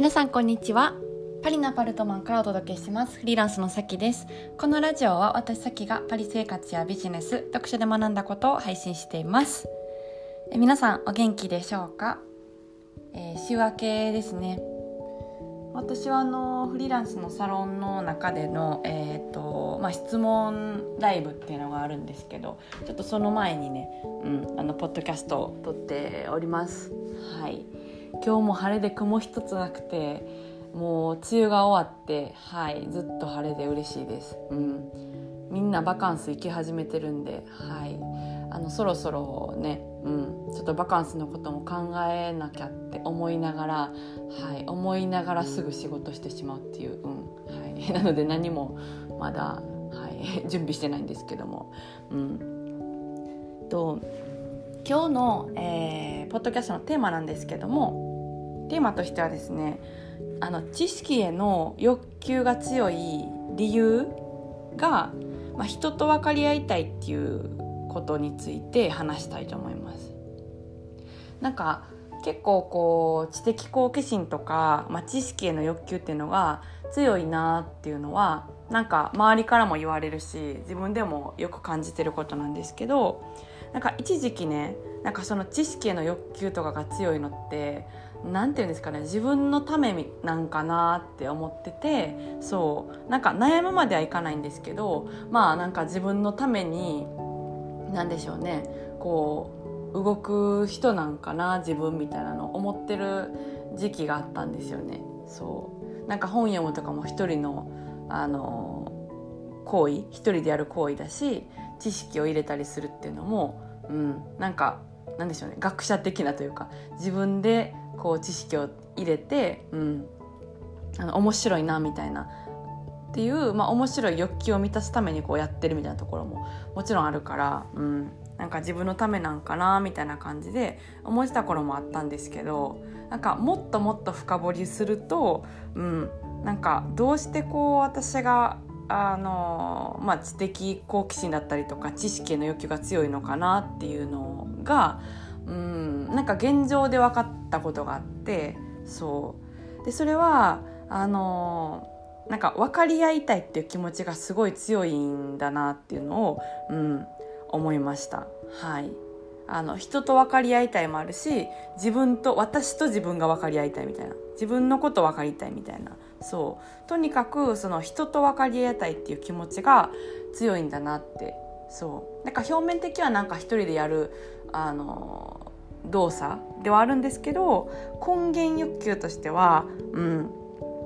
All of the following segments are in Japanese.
皆さんこんにちは。パリのアパルトマンからお届けします。フリーランスのさきです。このラジオは私さきがパリ生活やビジネス読書で学んだことを配信しています。え皆さんお元気でしょうか、えー、週明けですね。私はあのフリーランスのサロンの中での、えーとまあ、質問ライブっていうのがあるんですけどちょっとその前にね、うん、あのポッドキャストを撮っております。はい。今日も晴れで雲一つなくてもう梅雨が終わってはいずっと晴れで嬉しいです、うん、みんなバカンス行き始めてるんではい。あのそろそろね、うん、ちょっとバカンスのことも考えなきゃって思いながら、はい、思いながらすぐ仕事してしまうっていう、うん。はい、なので何もまだ、はい、準備してないんですけども。うん。と今日の、えー、ポッドキャストのテーマなんですけどもテーマとしてはですねあの知識への欲求が強い理由が、まあ、人と分かり合いたいっていうことについて話したいと思います。なんか結構こう知的好奇心とか、まあ、知識への欲求っていうのが強いなっていうのはなんか周りからも言われるし自分でもよく感じてることなんですけどなんか一時期ねなんかその知識への欲求とかが強いのって何て言うんですかね自分のためなんかなって思っててそうなんか悩むまではいかないんですけどまあなんか自分のために何でしょうねこう動く人なんかな自分みたいなの思ってる時期があったんですよね。そうなんか本読むとかも一人のあの行為一人でやる行為だし知識を入れたりするっていうのも、うん、なんかなんでしょうね学者的なというか自分でこう知識を入れて、うん、あの面白いなみたいなっていう、まあ、面白い欲求を満たすためにこうやってるみたいなところももちろんあるから、うん、なんか自分のためなんかなみたいな感じで思ってた頃もあったんですけどなんかもっともっと深掘りすると、うん、なんかどうしてこう私があの、まあ、知的好奇心だったりとか知識への欲求が強いのかなっていうのが、うん、なんか現状で分かったことがあってそう。でそれはあのなんか分かり合いたいっていう気持ちがすごい強いんだなっていうのを、うん、思いました。はい。あの人と分かり合いたいもあるし自分と私と自分が分かり合いたいみたいな。自分のこと分かりたいみたいな。そう。とにかくその人と分かり合いたいっていう気持ちが強いんだなって。そう。なんか表面的はなんか一人でやるあの動作ではあるんですけど根源欲求としてはうん。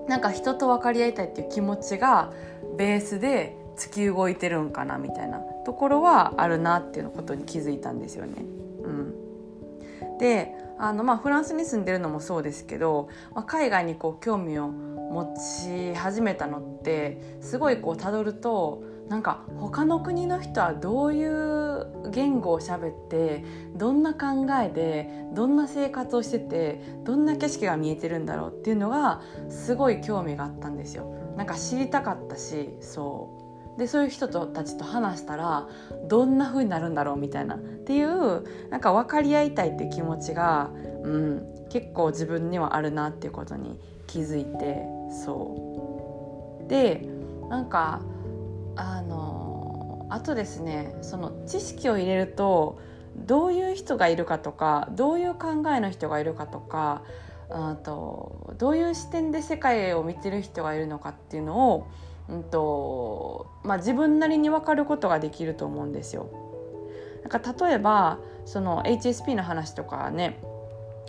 なんか人と分かり合いたいっていう気持ちがベースで突き動いてるんかなみたいなところはあるなっていうことに気づいたんですよね。うん、であの、まあ、フランスに住んでるのもそうですけど、まあ、海外にこう興味を持ち始めたのってすごいこうたどるとなんか他の国の人はどういう言語を喋ってどんな考えでどんな生活をしててどんな景色が見えてるんだろうっていうのがすごい興味があったんですよ。なんか知りたかったしそうでそういう人たちと話したらどんな風になるんだろうみたいなっていうなんか分かり合いたいって気持ちが、うん、結構自分にはあるなっていうことに気づいてそうでなんかあのあとですねその知識を入れるとどういう人がいるかとかどういう考えの人がいるかとかあとどういう視点で世界を見てる人がいるのかっていうのを、うんとまあ、自分なりに分かることができると思うんですよ。なんか例えばその HSP の話とかね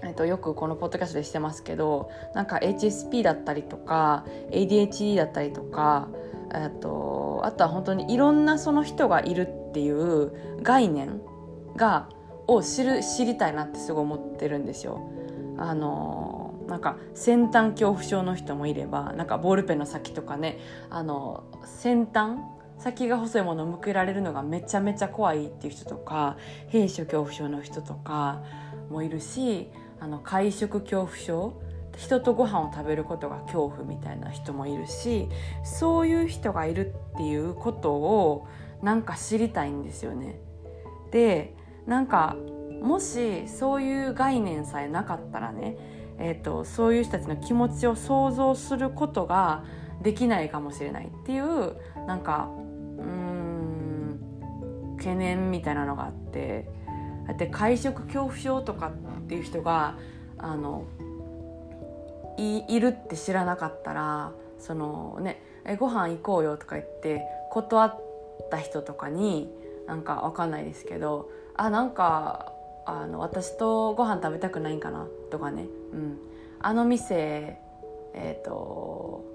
えっと、よくこのポッドキャストでしてますけどなんか HSP だったりとか ADHD だったりとかえっと、あとは本当にいろんなその人がいるっていう概念がを知る知りたいなってすごい思ってるんですよ。あのなんか先端恐怖症の人もいればなんかボールペンの先とかねあの先端先が細いものを向けられるのがめちゃめちゃ怖いっていう人とか閉所恐怖症の人とかもいるしあの会食恐怖症人とご飯を食べることが恐怖みたいな人もいるしそういう人がいるっていうことをなんか知りたいんですよね。でなんかもしそういう概念さえなかったらねえーと、そういう人たちの気持ちを想像することができないかもしれないっていうなんかうん懸念みたいなのがあってだって会食恐怖症とかっていう人があのいるって知らなかったらそのねえご飯行こうよとか言って断った人とかになんかわかんないですけどあなんかあの私とご飯食べたくないんかなとかね、うん、あの店、えーと、好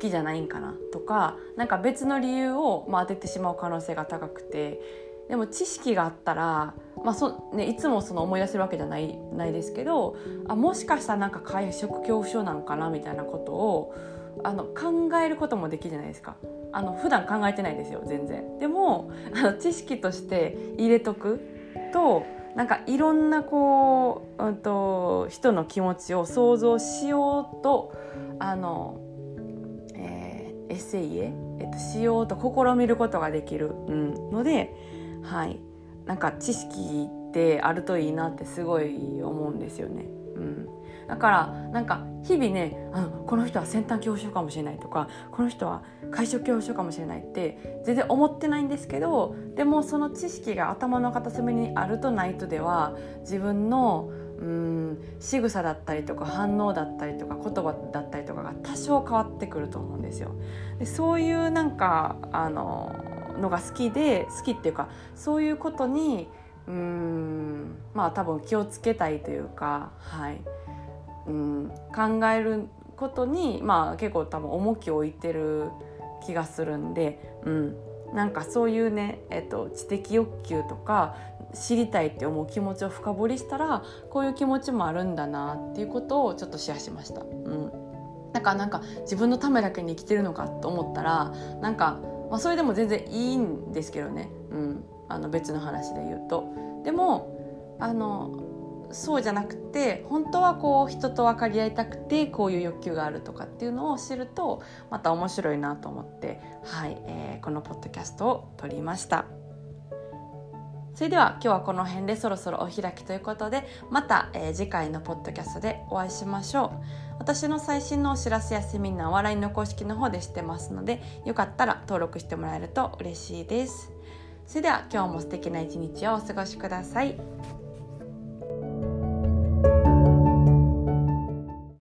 きじゃないんかなとかなんか別の理由を、まあ、当ててしまう可能性が高くてでも知識があったら、まあそね、いつもその思い出せるわけじゃないないですけどあもしかしたらなんか会食恐怖症なのかなみたいなことをあの考えることもできるじゃないですか。あの普段考えてないですよ全然でもあの知識として入れとくとなんかいろんなこう、うんと、人の気持ちを想像しようとあの、えー、エッセイへ、えっと、しようと試みることができる、うん、ので、はい、なんか知識ってあるといいなってすごい思うんですよね。うんだからなんか日々ねあのこの人は先端恐怖症かもしれないとかこの人は会食恐怖症かもしれないって全然思ってないんですけどでもその知識が頭の片隅にあるとないとでは自分のうん仕草だったりとか反応だったりとか言葉だったりとかが多少変わってくると思うんですよ。でそういうなんかあののが好きで好きっていうかそういうことにうんまあ多分気をつけたいというかはい。うん、考えることに、まあ、結構多分重きを置いてる気がするんで、うん、なんかそういうね、えっと、知的欲求とか知りたいって思う気持ちを深掘りしたらこういう気持ちもあるんだなっていうことをちょっとシェアしました。うんだかなんか自分のためだけに生きてるのかと思ったらなんか、まあ、それでも全然いいんですけどね、うん、あの別の話で言うと。でもあのそうじゃなくて本当はこう人と分かり合いたくてこういう欲求があるとかっていうのを知るとまた面白いなと思って、はいえー、このポッドキャストを撮りました。それでは今日はこの辺でそろそろお開きということでまた、えー、次回のポッドキャストでお会いしましょう私の最新のお知らせやセミナーは笑いの公式の方でしてますのでよかったら登録してもらえると嬉しいですそれでは今日も素敵な一日をお過ごしください。